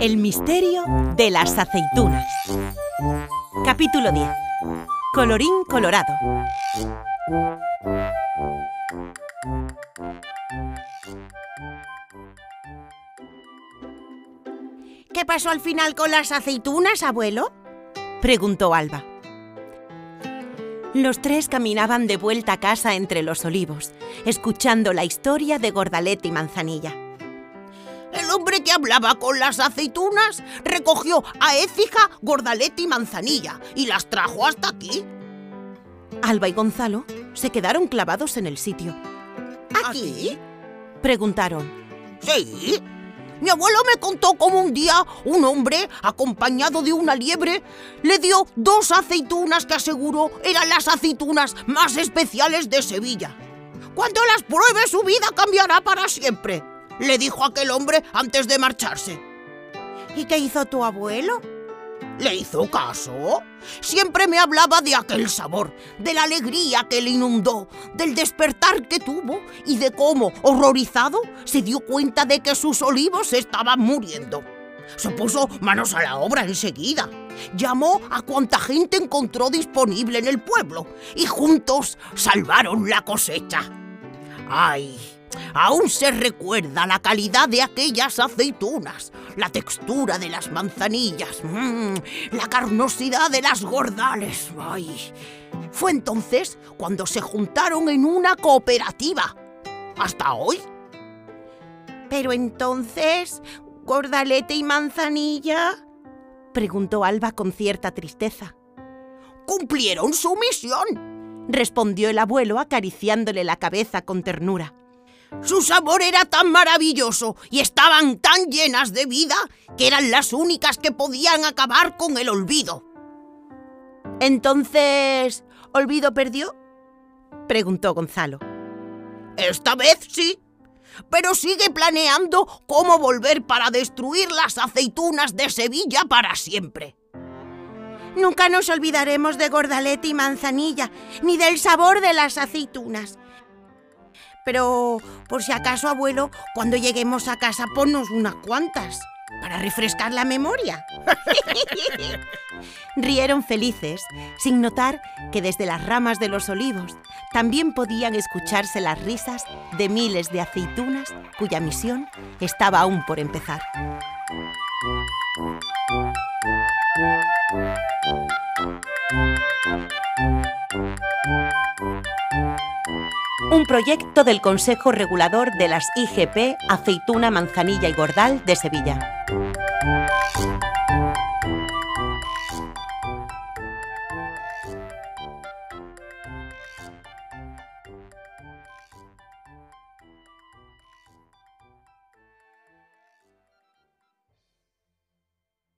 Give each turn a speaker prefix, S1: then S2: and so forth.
S1: El misterio de las aceitunas. Capítulo 10. Colorín colorado.
S2: ¿Qué pasó al final con las aceitunas, abuelo?
S1: Preguntó Alba. Los tres caminaban de vuelta a casa entre los olivos, escuchando la historia de Gordalet y Manzanilla.
S3: El hombre que hablaba con las aceitunas recogió a Écija, Gordalet y Manzanilla y las trajo hasta aquí.
S1: Alba y Gonzalo se quedaron clavados en el sitio.
S3: ¿Aquí?
S1: Preguntaron.
S3: Sí. Mi abuelo me contó cómo un día un hombre, acompañado de una liebre, le dio dos aceitunas que aseguró eran las aceitunas más especiales de Sevilla. Cuando las pruebe su vida cambiará para siempre, le dijo aquel hombre antes de marcharse.
S2: ¿Y qué hizo tu abuelo?
S3: ¿Le hizo caso? Siempre me hablaba de aquel sabor, de la alegría que le inundó, del despertar que tuvo y de cómo, horrorizado, se dio cuenta de que sus olivos estaban muriendo. Se puso manos a la obra enseguida. Llamó a cuanta gente encontró disponible en el pueblo y juntos salvaron la cosecha. ¡Ay! Aún se recuerda la calidad de aquellas aceitunas, la textura de las manzanillas, mmm, la carnosidad de las gordales. ¡Ay! Fue entonces cuando se juntaron en una cooperativa. ¿Hasta hoy?
S2: Pero entonces, Gordalete y Manzanilla...
S1: Preguntó Alba con cierta tristeza.
S3: Cumplieron su misión,
S1: respondió el abuelo acariciándole la cabeza con ternura.
S3: Su sabor era tan maravilloso y estaban tan llenas de vida que eran las únicas que podían acabar con el olvido.
S2: Entonces, ¿Olvido perdió?
S1: preguntó Gonzalo.
S3: Esta vez sí, pero sigue planeando cómo volver para destruir las aceitunas de Sevilla para siempre.
S2: Nunca nos olvidaremos de Gordalete y Manzanilla, ni del sabor de las aceitunas. Pero, por si acaso, abuelo, cuando lleguemos a casa, ponnos unas cuantas, para refrescar la memoria.
S1: Rieron felices, sin notar que desde las ramas de los olivos también podían escucharse las risas de miles de aceitunas cuya misión estaba aún por empezar. Un proyecto del Consejo Regulador de las IGP, Aceituna, Manzanilla y Gordal de Sevilla.